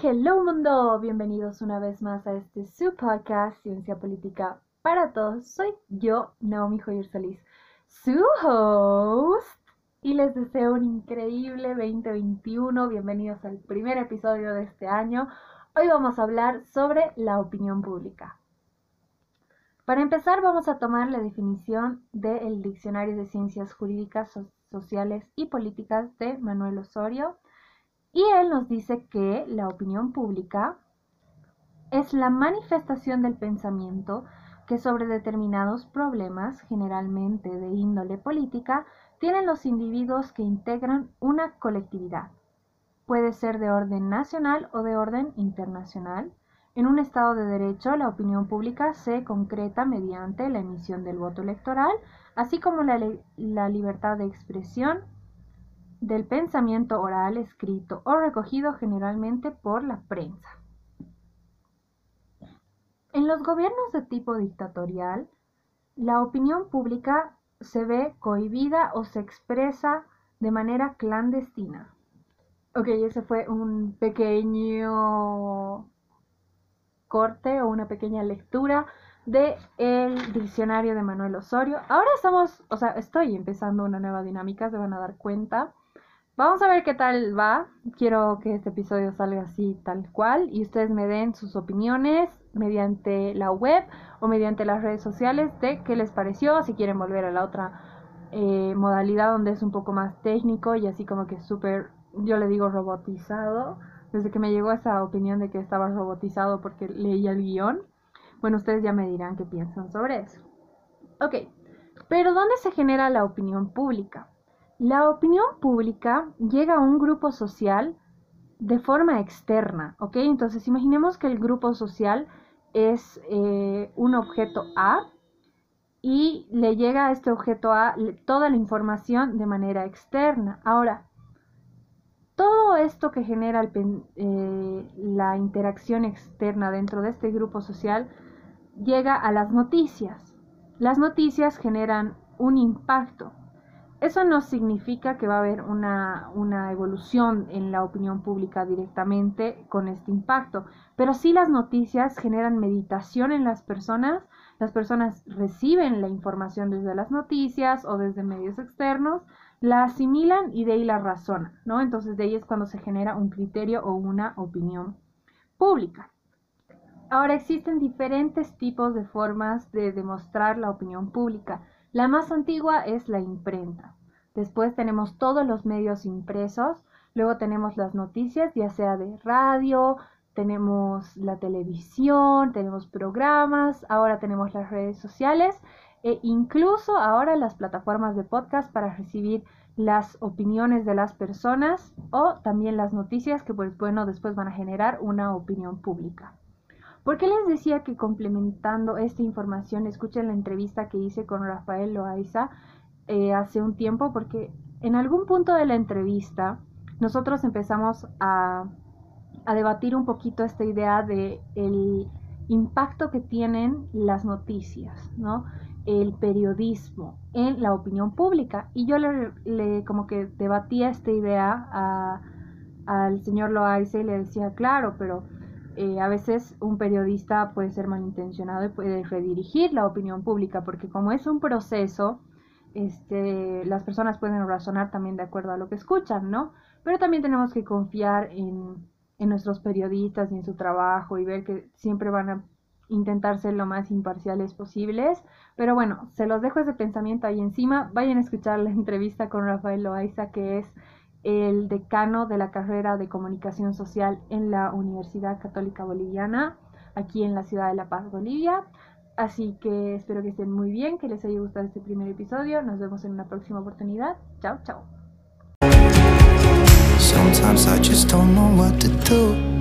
hello mundo, bienvenidos una vez más a este su podcast Ciencia Política para Todos. Soy yo, Naomi Joyer Solís, su host, y les deseo un increíble 2021. Bienvenidos al primer episodio de este año. Hoy vamos a hablar sobre la opinión pública. Para empezar vamos a tomar la definición del Diccionario de Ciencias Jurídicas, Sociales y Políticas de Manuel Osorio y él nos dice que la opinión pública es la manifestación del pensamiento que sobre determinados problemas, generalmente de índole política, tienen los individuos que integran una colectividad. Puede ser de orden nacional o de orden internacional. En un Estado de Derecho, la opinión pública se concreta mediante la emisión del voto electoral, así como la, la libertad de expresión del pensamiento oral, escrito o recogido generalmente por la prensa. En los gobiernos de tipo dictatorial, la opinión pública se ve cohibida o se expresa de manera clandestina. Ok, ese fue un pequeño corte o una pequeña lectura de el diccionario de Manuel Osorio. Ahora estamos, o sea, estoy empezando una nueva dinámica, se van a dar cuenta. Vamos a ver qué tal va. Quiero que este episodio salga así tal cual y ustedes me den sus opiniones mediante la web o mediante las redes sociales de qué les pareció, si quieren volver a la otra eh, modalidad donde es un poco más técnico y así como que súper, yo le digo robotizado, desde que me llegó esa opinión de que estaba robotizado porque leía el guion. Bueno, ustedes ya me dirán qué piensan sobre eso. Ok, pero ¿dónde se genera la opinión pública? La opinión pública llega a un grupo social de forma externa, ¿ok? Entonces imaginemos que el grupo social es eh, un objeto A y le llega a este objeto A toda la información de manera externa. Ahora, todo esto que genera eh, la interacción externa dentro de este grupo social llega a las noticias. Las noticias generan un impacto. Eso no significa que va a haber una, evolución en la opinión pública directamente con este impacto, pero sí las noticias generan meditación en las personas, las personas reciben la información desde las noticias o desde medios externos, la asimilan y de ahí la razonan, ¿no? Entonces de ahí es cuando se genera un criterio o una opinión pública. Ahora existen diferentes tipos de formas de demostrar la opinión pública. La más antigua es la imprenta. Después tenemos todos los medios impresos. Luego tenemos las noticias, ya sea de radio, tenemos la televisión, tenemos programas, ahora tenemos las redes sociales e incluso ahora las plataformas de podcast para recibir las opiniones de las personas o también las noticias que pues bueno después van a generar una opinión pública. ¿Por qué les decía que complementando esta información escuchen la entrevista que hice con Rafael Loaiza eh, hace un tiempo? Porque en algún punto de la entrevista nosotros empezamos a, debatir un poquito esta idea de el impacto que tienen las noticias, ¿no? el periodismo en la opinión pública. Y yo le, le como que debatía esta idea al señor Loaiza y le decía, claro, pero eh, a veces un periodista puede ser malintencionado y puede redirigir la opinión pública, porque como es un proceso, este, las personas pueden razonar también de acuerdo a lo que escuchan, ¿no? Pero también tenemos que confiar en, en nuestros periodistas y en su trabajo y ver que siempre van a intentar ser lo más imparciales posibles. Pero bueno, se los dejo ese pensamiento ahí encima. Vayan a escuchar la entrevista con Rafael Loaiza, que es el decano de la carrera de comunicación social en la Universidad Católica Boliviana, aquí en la ciudad de La Paz, Bolivia. Así que espero que estén muy bien, que les haya gustado este primer episodio. Nos vemos en una próxima oportunidad. Chao, chao. Sometimes I just don't know what to do.